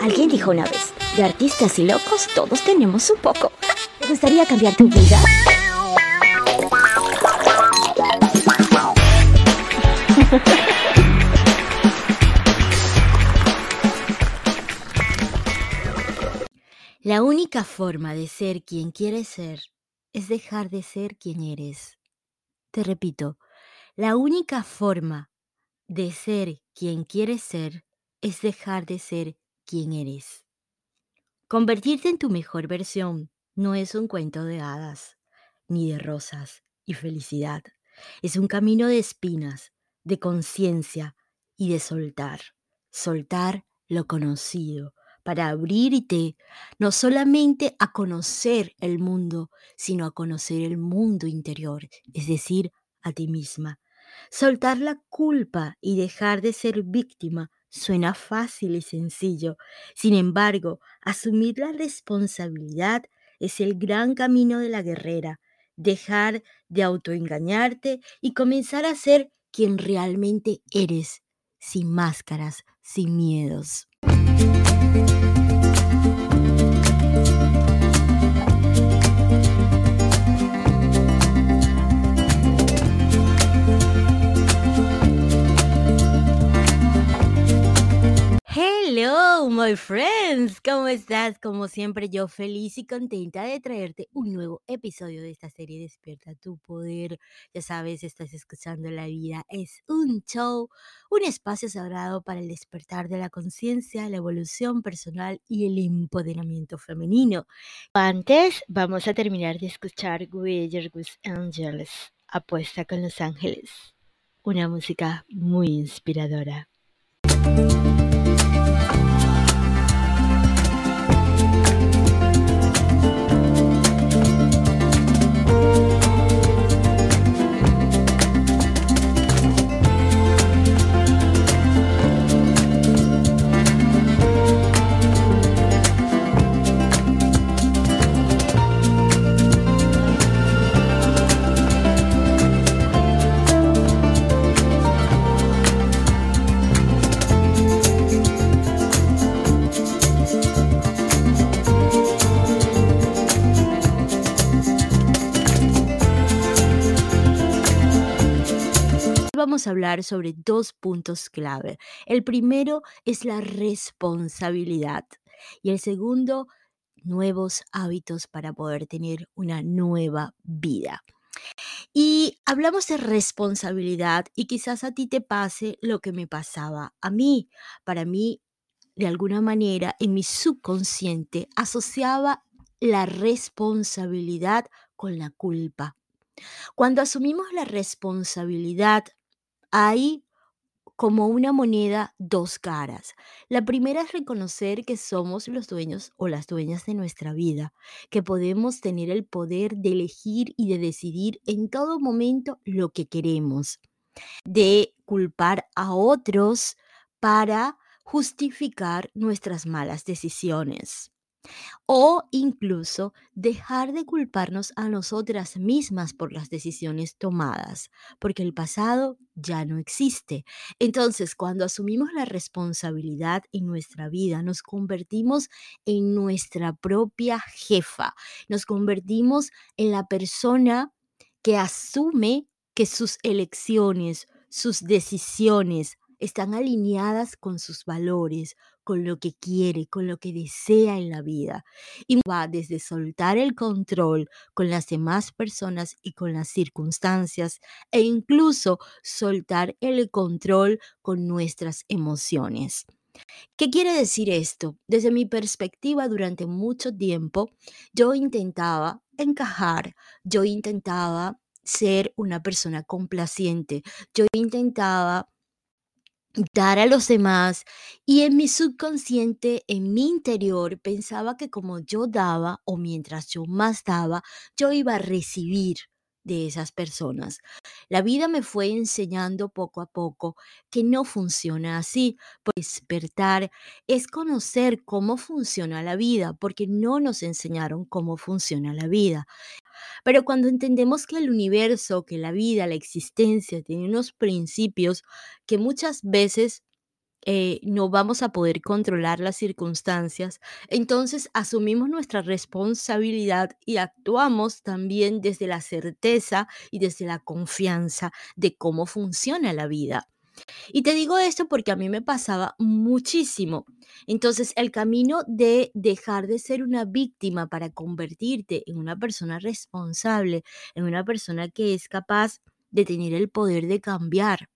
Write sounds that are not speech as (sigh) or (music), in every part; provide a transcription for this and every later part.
Alguien dijo una vez, de artistas y locos todos tenemos un poco. ¿Te gustaría cambiar tu vida? La única forma de ser quien quieres ser es dejar de ser quien eres. Te repito, la única forma de ser quien quieres ser es dejar de ser quien eres. Convertirte en tu mejor versión no es un cuento de hadas, ni de rosas y felicidad. Es un camino de espinas, de conciencia y de soltar. Soltar lo conocido para abrirte no solamente a conocer el mundo, sino a conocer el mundo interior, es decir, a ti misma. Soltar la culpa y dejar de ser víctima suena fácil y sencillo. Sin embargo, asumir la responsabilidad es el gran camino de la guerrera. Dejar de autoengañarte y comenzar a ser quien realmente eres, sin máscaras, sin miedos. Hello, my friends. ¿Cómo estás? Como siempre, yo feliz y contenta de traerte un nuevo episodio de esta serie Despierta tu poder. Ya sabes, estás escuchando La vida es un show, un espacio sagrado para el despertar de la conciencia, la evolución personal y el empoderamiento femenino. Antes, vamos a terminar de escuchar Weather with Angels, apuesta con los ángeles. Una música muy inspiradora. Bye. Vamos a hablar sobre dos puntos clave. El primero es la responsabilidad y el segundo, nuevos hábitos para poder tener una nueva vida. Y hablamos de responsabilidad y quizás a ti te pase lo que me pasaba a mí. Para mí, de alguna manera, en mi subconsciente asociaba la responsabilidad con la culpa. Cuando asumimos la responsabilidad hay como una moneda dos caras. La primera es reconocer que somos los dueños o las dueñas de nuestra vida, que podemos tener el poder de elegir y de decidir en todo momento lo que queremos, de culpar a otros para justificar nuestras malas decisiones o incluso dejar de culparnos a nosotras mismas por las decisiones tomadas, porque el pasado ya no existe. Entonces, cuando asumimos la responsabilidad en nuestra vida, nos convertimos en nuestra propia jefa, nos convertimos en la persona que asume que sus elecciones, sus decisiones están alineadas con sus valores, con lo que quiere, con lo que desea en la vida. Y va desde soltar el control con las demás personas y con las circunstancias e incluso soltar el control con nuestras emociones. ¿Qué quiere decir esto? Desde mi perspectiva, durante mucho tiempo, yo intentaba encajar, yo intentaba ser una persona complaciente, yo intentaba dar a los demás y en mi subconsciente, en mi interior, pensaba que como yo daba o mientras yo más daba, yo iba a recibir de esas personas. La vida me fue enseñando poco a poco que no funciona así. Despertar es conocer cómo funciona la vida, porque no nos enseñaron cómo funciona la vida. Pero cuando entendemos que el universo, que la vida, la existencia tiene unos principios que muchas veces eh, no vamos a poder controlar las circunstancias, entonces asumimos nuestra responsabilidad y actuamos también desde la certeza y desde la confianza de cómo funciona la vida. Y te digo esto porque a mí me pasaba muchísimo. Entonces, el camino de dejar de ser una víctima para convertirte en una persona responsable, en una persona que es capaz de tener el poder de cambiar.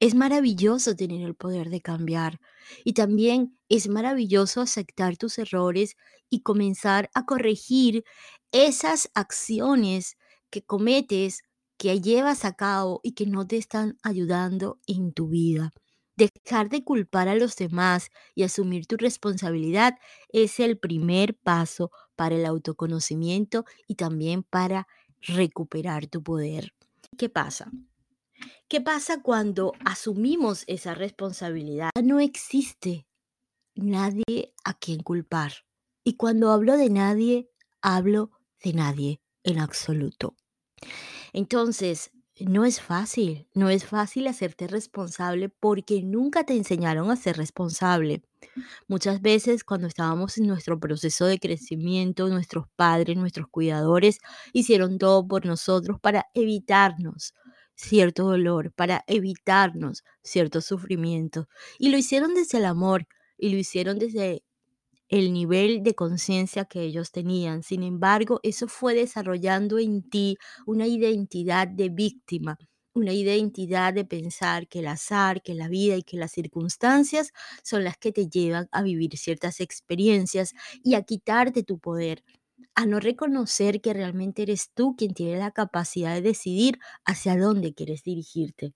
Es maravilloso tener el poder de cambiar y también es maravilloso aceptar tus errores y comenzar a corregir esas acciones que cometes que llevas a cabo y que no te están ayudando en tu vida. Dejar de culpar a los demás y asumir tu responsabilidad es el primer paso para el autoconocimiento y también para recuperar tu poder. ¿Qué pasa? ¿Qué pasa cuando asumimos esa responsabilidad? No existe nadie a quien culpar. Y cuando hablo de nadie, hablo de nadie en absoluto. Entonces, no es fácil, no es fácil hacerte responsable porque nunca te enseñaron a ser responsable. Muchas veces cuando estábamos en nuestro proceso de crecimiento, nuestros padres, nuestros cuidadores hicieron todo por nosotros para evitarnos cierto dolor, para evitarnos cierto sufrimiento. Y lo hicieron desde el amor y lo hicieron desde el nivel de conciencia que ellos tenían. Sin embargo, eso fue desarrollando en ti una identidad de víctima, una identidad de pensar que el azar, que la vida y que las circunstancias son las que te llevan a vivir ciertas experiencias y a quitarte tu poder, a no reconocer que realmente eres tú quien tiene la capacidad de decidir hacia dónde quieres dirigirte.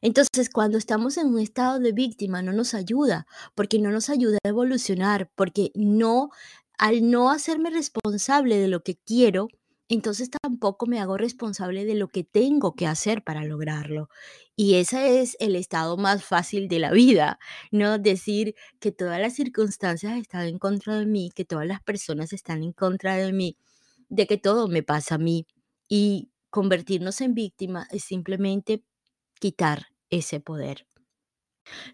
Entonces, cuando estamos en un estado de víctima, no nos ayuda, porque no nos ayuda a evolucionar, porque no, al no hacerme responsable de lo que quiero, entonces tampoco me hago responsable de lo que tengo que hacer para lograrlo. Y ese es el estado más fácil de la vida, ¿no? Decir que todas las circunstancias están en contra de mí, que todas las personas están en contra de mí, de que todo me pasa a mí. Y convertirnos en víctima es simplemente quitar ese poder.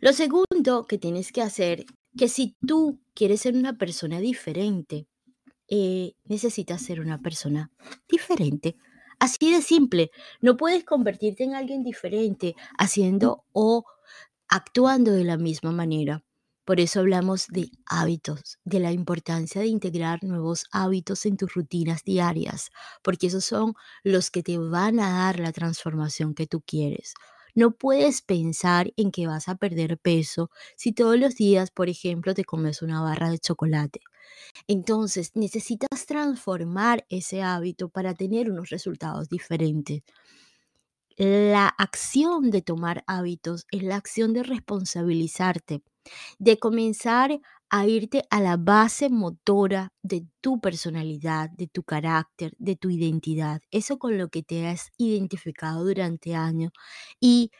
Lo segundo que tienes que hacer, que si tú quieres ser una persona diferente, eh, necesitas ser una persona diferente. Así de simple. No puedes convertirte en alguien diferente haciendo o actuando de la misma manera. Por eso hablamos de hábitos, de la importancia de integrar nuevos hábitos en tus rutinas diarias, porque esos son los que te van a dar la transformación que tú quieres. No puedes pensar en que vas a perder peso si todos los días, por ejemplo, te comes una barra de chocolate. Entonces, necesitas transformar ese hábito para tener unos resultados diferentes. La acción de tomar hábitos es la acción de responsabilizarte, de comenzar a irte a la base motora de tu personalidad, de tu carácter, de tu identidad, eso con lo que te has identificado durante años y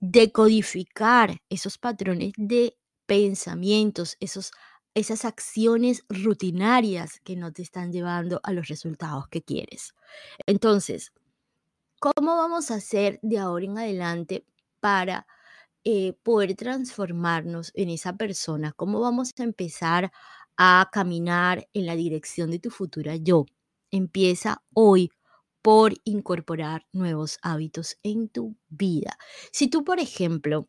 decodificar esos patrones de pensamientos, esos, esas acciones rutinarias que no te están llevando a los resultados que quieres. Entonces, ¿cómo vamos a hacer de ahora en adelante para eh, poder transformarnos en esa persona? ¿Cómo vamos a empezar a caminar en la dirección de tu futura yo? Empieza hoy por incorporar nuevos hábitos en tu vida. Si tú, por ejemplo,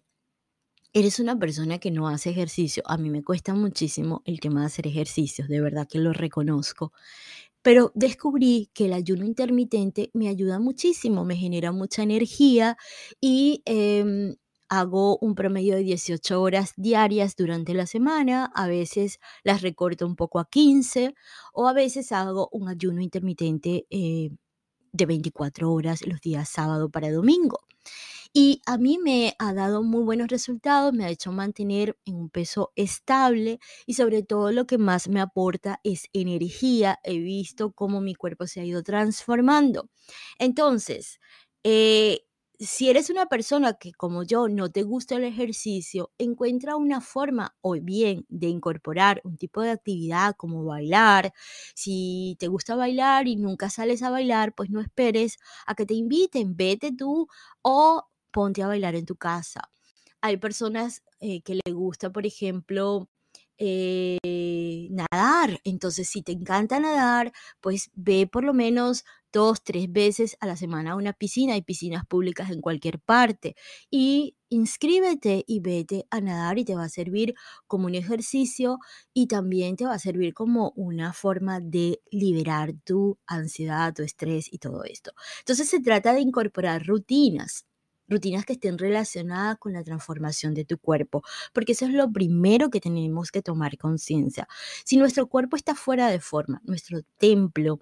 eres una persona que no hace ejercicio, a mí me cuesta muchísimo el tema de hacer ejercicios, de verdad que lo reconozco. Pero descubrí que el ayuno intermitente me ayuda muchísimo, me genera mucha energía y em, hago un promedio de 18 horas diarias durante la semana, a veces las recorto un poco a 15 o a veces hago un ayuno intermitente eh, de 24 horas los días sábado para domingo. Y a mí me ha dado muy buenos resultados, me ha hecho mantener en un peso estable y sobre todo lo que más me aporta es energía. He visto cómo mi cuerpo se ha ido transformando. Entonces, eh, si eres una persona que como yo no te gusta el ejercicio, encuentra una forma o bien de incorporar un tipo de actividad como bailar. Si te gusta bailar y nunca sales a bailar, pues no esperes a que te inviten, vete tú o ponte a bailar en tu casa. Hay personas eh, que le gusta, por ejemplo, eh, nadar. Entonces, si te encanta nadar, pues ve por lo menos dos, tres veces a la semana a una piscina. Hay piscinas públicas en cualquier parte. Y inscríbete y vete a nadar y te va a servir como un ejercicio y también te va a servir como una forma de liberar tu ansiedad, tu estrés y todo esto. Entonces se trata de incorporar rutinas rutinas que estén relacionadas con la transformación de tu cuerpo, porque eso es lo primero que tenemos que tomar conciencia. Si nuestro cuerpo está fuera de forma, nuestro templo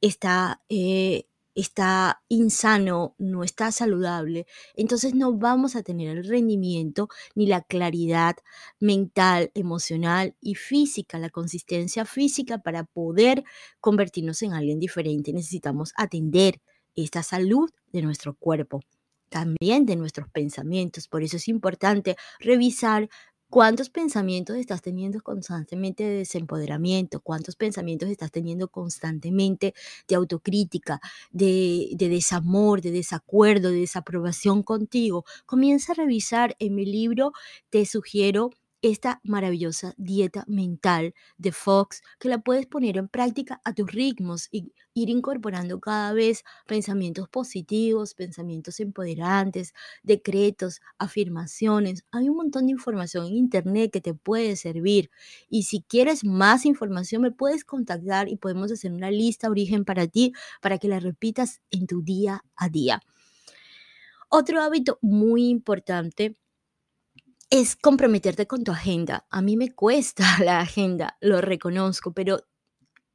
está... Eh, está insano, no está saludable, entonces no vamos a tener el rendimiento ni la claridad mental, emocional y física, la consistencia física para poder convertirnos en alguien diferente. Necesitamos atender esta salud de nuestro cuerpo también de nuestros pensamientos. Por eso es importante revisar cuántos pensamientos estás teniendo constantemente de desempoderamiento, cuántos pensamientos estás teniendo constantemente de autocrítica, de, de, desamor, de desacuerdo, de desaprobación contigo. Comienza a revisar en mi libro, te sugiero esta maravillosa dieta mental de Fox que la puedes poner en práctica a tus ritmos y ir incorporando cada vez pensamientos positivos, pensamientos empoderantes, decretos, afirmaciones. Hay un montón de información en internet que te puede servir y si quieres más información me puedes contactar y podemos hacer una lista origen para ti para que la repitas en tu día a día. Otro hábito muy importante es comprometerte con tu agenda. A mí me cuesta (laughs) la agenda, lo reconozco, pero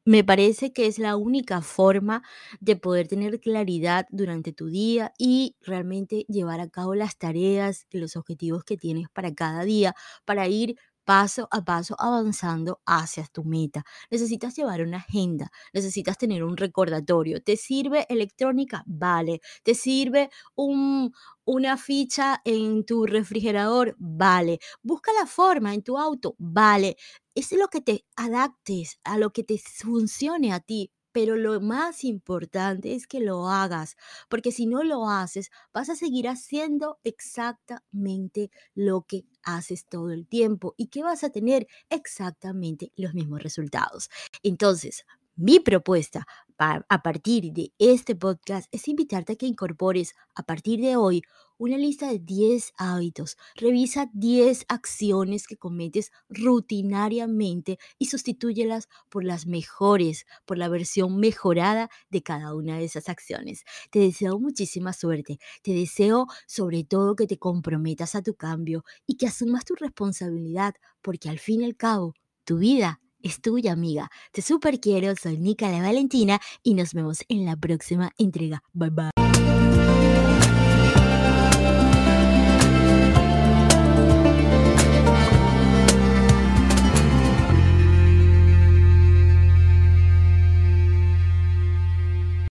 me parece que es la única forma de poder tener claridad durante tu día y realmente llevar a cabo las tareas y los objetivos que tienes para cada día, para ir paso a paso avanzando hacia tu meta. Necesitas llevar una agenda, necesitas tener un recordatorio. ¿Te sirve electrónica? Vale. ¿Te sirve un, una ficha en tu refrigerador? Vale. Busca la forma en tu auto? Vale. Es lo que te adaptes a lo que te funcione a ti pero lo más importante es que lo hagas, porque si no lo haces, vas a seguir haciendo exactamente lo que haces todo el tiempo y que vas a tener exactamente los mismos resultados. Entonces, mi propuesta a partir de este podcast es invitarte a que incorpores a partir de hoy una lista de 10 hábitos. Revisa 10 acciones que cometes rutinariamente y sustitúyelas por las mejores, por la versión mejorada de cada una de esas acciones. Te deseo muchísima suerte. Te deseo sobre todo que te comprometas a tu cambio y que asumas tu responsabilidad porque al fin y al cabo tu vida es tuya, amiga. Te super quiero, soy Nica la Valentina y nos vemos en la próxima entrega. Bye bye.